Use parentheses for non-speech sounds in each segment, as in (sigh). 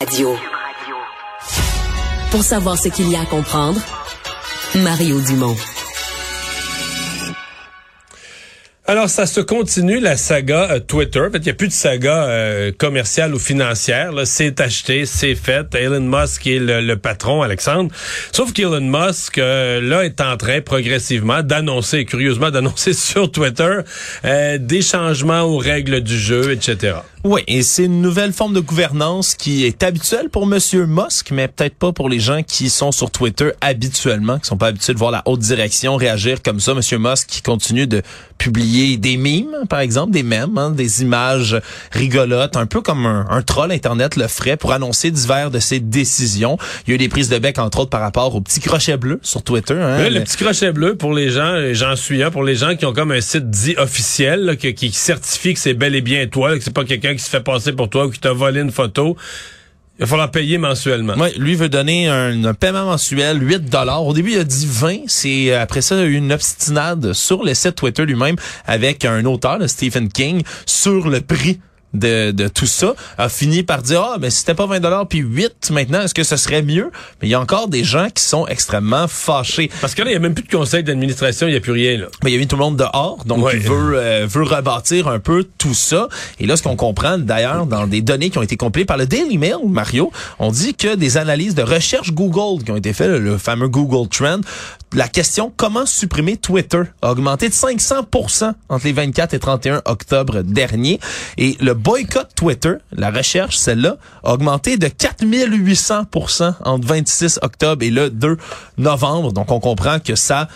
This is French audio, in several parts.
Radio. Pour savoir ce qu'il y a à comprendre, Mario Dumont. Alors, ça se continue, la saga euh, Twitter. En fait, il n'y a plus de saga euh, commerciale ou financière. C'est acheté, c'est fait. Elon Musk est le, patron, Alexandre. Sauf qu'Elon Musk, euh, là, est en train progressivement d'annoncer, curieusement, d'annoncer (laughs) sur Twitter des changements aux règles du jeu, etc. Oui, et c'est une nouvelle forme de gouvernance qui est habituelle pour Monsieur Musk, mais peut-être pas pour les gens qui sont sur Twitter habituellement, qui sont pas habitués de voir la haute direction réagir comme ça. Monsieur Musk qui continue de publier des mimes, par exemple, des mèmes, hein, des images rigolotes, un peu comme un, troll Internet le ferait pour annoncer divers de ses décisions. Il y a eu des prises de bec, entre autres, par rapport au petit crochet bleu sur Twitter. Hein, le, petit crochet bleu, pour les gens, j'en suis un, pour les gens qui ont comme un site dit officiel, qui, qui certifie que c'est bel et bien toi, que c'est pas quelqu'un qui se fait passer pour toi ou qui t'a volé une photo. Il va falloir payer mensuellement. Oui, lui veut donner un, paiement mensuel, 8 dollars. Au début, il a dit 20. C'est après ça, il y a eu une obstinade sur le site Twitter lui-même avec un auteur, Stephen King, sur le prix de, de tout ça a fini par dire ah mais si c'était pas 20 dollars puis 8 maintenant est-ce que ce serait mieux? Mais il y a encore des gens qui sont extrêmement fâchés. Parce que là il y a même plus de conseil d'administration il y a plus rien là. Mais il y a mis tout le monde dehors donc il veut euh, veut rebâtir un peu tout ça. Et là ce qu'on comprend d'ailleurs dans des données qui ont été compilées par le Daily Mail Mario on dit que des analyses de recherche Google qui ont été faites le fameux Google Trend la question comment supprimer Twitter a augmenté de 500% entre les 24 et 31 octobre dernier et le boycott Twitter, la recherche, celle-là, a augmenté de 4800% entre 26 octobre et le 2 novembre. Donc, on comprend que ça,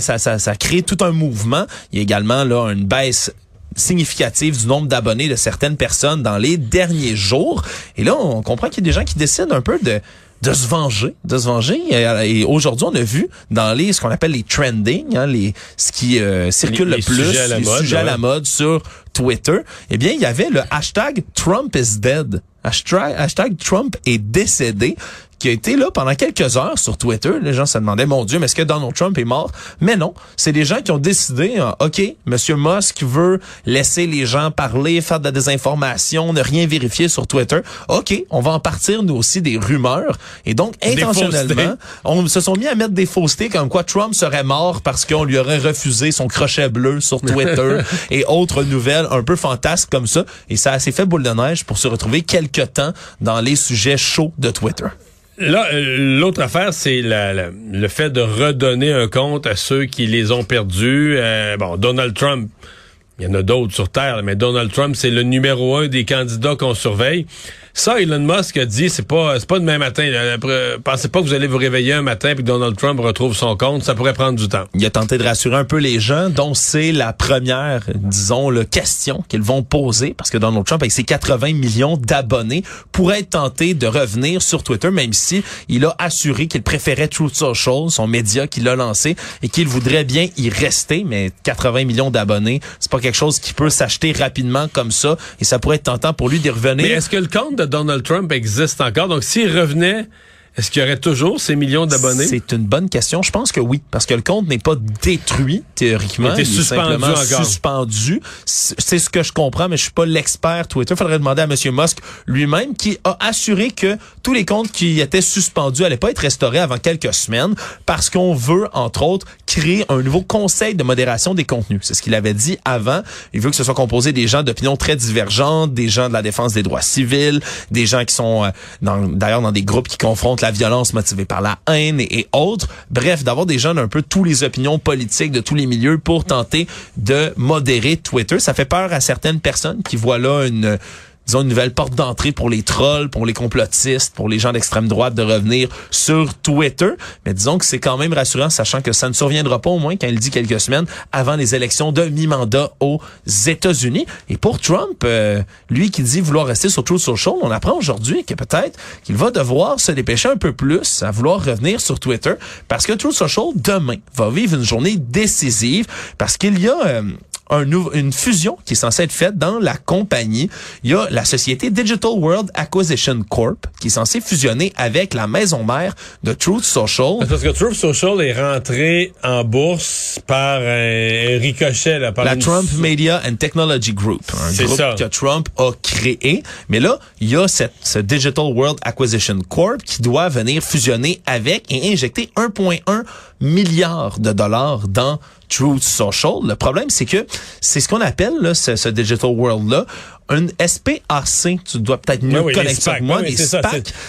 ça, ça, ça crée tout un mouvement. Il y a également là une baisse significative du nombre d'abonnés de certaines personnes dans les derniers jours. Et là, on comprend qu'il y a des gens qui décident un peu de de se venger, de se venger. Et, aujourd'hui, on a vu dans les ce qu'on appelle les trending, hein, les ce qui euh, circule le plus, sujets à la les mode, sujets à la mode sur Twitter. Eh bien, il y avait le hashtag Trump is dead. Hashtag, Trump est décédé qui a été là pendant quelques heures sur Twitter. Les gens se demandaient, mon Dieu, mais est-ce que Donald Trump est mort? Mais non, c'est des gens qui ont décidé, hein, OK, Monsieur Musk veut laisser les gens parler, faire de la désinformation, ne rien vérifier sur Twitter. OK, on va en partir, nous aussi, des rumeurs. Et donc, intentionnellement, on se sont mis à mettre des faussetés comme quoi Trump serait mort parce qu'on lui aurait refusé son crochet bleu sur (laughs) Twitter et autres nouvelles un peu fantasques comme ça. Et ça a assez fait boule de neige pour se retrouver quelques temps dans les sujets chauds de Twitter. Là, euh, l'autre affaire, c'est le fait de redonner un compte à ceux qui les ont perdus. Euh, bon, Donald Trump, il y en a d'autres sur Terre, mais Donald Trump, c'est le numéro un des candidats qu'on surveille. Ça, Elon Musk a dit, c'est pas, c'est pas demain matin. pensez pas que vous allez vous réveiller un matin et que Donald Trump retrouve son compte. Ça pourrait prendre du temps. Il a tenté de rassurer un peu les gens, dont c'est la première, disons, le question qu'ils vont poser, parce que Donald Trump, avec ses 80 millions d'abonnés, pourrait être tenté de revenir sur Twitter, même si il a assuré qu'il préférait Truth Social, son média qu'il a lancé, et qu'il voudrait bien y rester. Mais 80 millions d'abonnés, c'est pas quelque chose qui peut s'acheter rapidement comme ça, et ça pourrait être tentant pour lui d'y revenir. Mais est-ce que le compte de Donald Trump existe encore. Donc, s'il revenait est-ce qu'il y aurait toujours ces millions d'abonnés? C'est une bonne question. Je pense que oui, parce que le compte n'est pas détruit, théoriquement. Il, est suspendu suspendu. C'est ce que je comprends, mais je suis pas l'expert Twitter. Faudrait demander à M. Musk lui-même, qui a assuré que tous les comptes qui étaient suspendus allaient pas être restaurés avant quelques semaines, parce qu'on veut, entre autres, créer un nouveau conseil de modération des contenus. C'est ce qu'il avait dit avant. Il veut que ce soit composé des gens d'opinions très divergentes, des gens de la défense des droits civils, des gens qui sont, euh, d'ailleurs, dans des groupes qui confrontent la violence motivée par la haine et, autres. Bref, d'avoir des gens d'un peu tous les opinions politiques de tous les milieux pour tenter de modérer Twitter. Ça fait peur à certaines personnes qui voient là une disons, une nouvelle porte d'entrée pour les trolls, pour les complotistes, pour les gens d'extrême droite de revenir sur Twitter. Mais disons que c'est quand même rassurant, sachant que ça ne surviendra pas au moins, quand il dit quelques semaines, avant les élections de mi-mandat aux États-Unis. Et pour Trump, euh, lui qui dit vouloir rester sur Truth Social, on apprend aujourd'hui que peut-être qu'il va devoir se dépêcher un peu plus à vouloir revenir sur Twitter, parce que Truth Social, demain, va vivre une journée décisive, parce qu'il y a... Euh, un une fusion qui est censée être faite dans la compagnie. Il y a la société Digital World Acquisition Corp qui est censée fusionner avec la maison mère de Truth Social. Parce que Truth Social est rentré en bourse par un, ricochet. Là, par la Trump Media and Technology Group, un groupe que Trump a créé. Mais là, il y a cette, ce Digital World Acquisition Corp qui doit venir fusionner avec et injecter 1,1 milliard de dollars dans Truth Social. Le problème, c'est que c'est ce qu'on appelle là, ce, ce Digital World-là un SPAC, tu dois peut-être mieux connaître ça moi,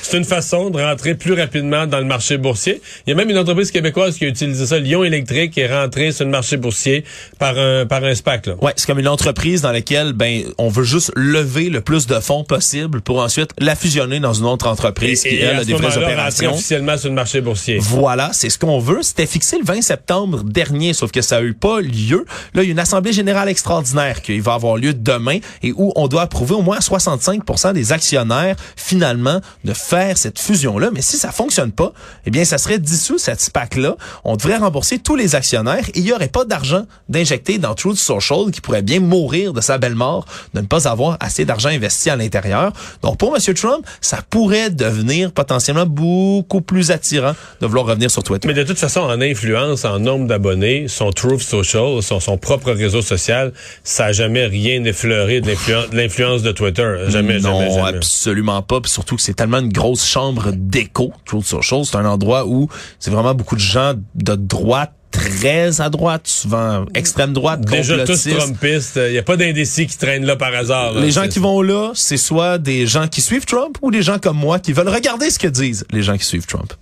C'est une façon de rentrer plus rapidement dans le marché boursier. Il y a même une entreprise québécoise qui a utilisé ça, Lyon Électrique, qui est rentrée sur le marché boursier par un par un SPAC. Ouais, c'est comme une entreprise dans laquelle ben on veut juste lever le plus de fonds possible pour ensuite la fusionner dans une autre entreprise qui elle a des vraies opérations. officiellement sur le marché boursier. Voilà, c'est ce qu'on veut. C'était fixé le 20 septembre dernier, sauf que ça a eu pas lieu. Là, il y a une assemblée générale extraordinaire qui va avoir lieu demain et où on on doit approuver au moins 65% des actionnaires finalement de faire cette fusion-là. Mais si ça fonctionne pas, eh bien, ça serait dissous cette SPAC-là. On devrait rembourser tous les actionnaires et il n'y aurait pas d'argent d'injecter dans Truth Social qui pourrait bien mourir de sa belle mort de ne pas avoir assez d'argent investi à l'intérieur. Donc, pour M. Trump, ça pourrait devenir potentiellement beaucoup plus attirant de vouloir revenir sur Twitter. Mais de toute façon, en influence, en nombre d'abonnés, son Truth Social, son, propre réseau social, ça n'a jamais rien effleuré de l'influence l'influence de Twitter. Jamais, non, jamais, jamais. absolument pas. Puis surtout que c'est tellement une grosse chambre d'écho, Truth Social. C'est un endroit où c'est vraiment beaucoup de gens de droite très à droite, souvent extrême droite, Déjà tous trumpistes. Il n'y a pas d'indécis qui traînent là par hasard. les gens qui vont là, c'est soit des gens qui suivent Trump ou des gens comme moi qui veulent regarder ce que disent les gens qui suivent Trump.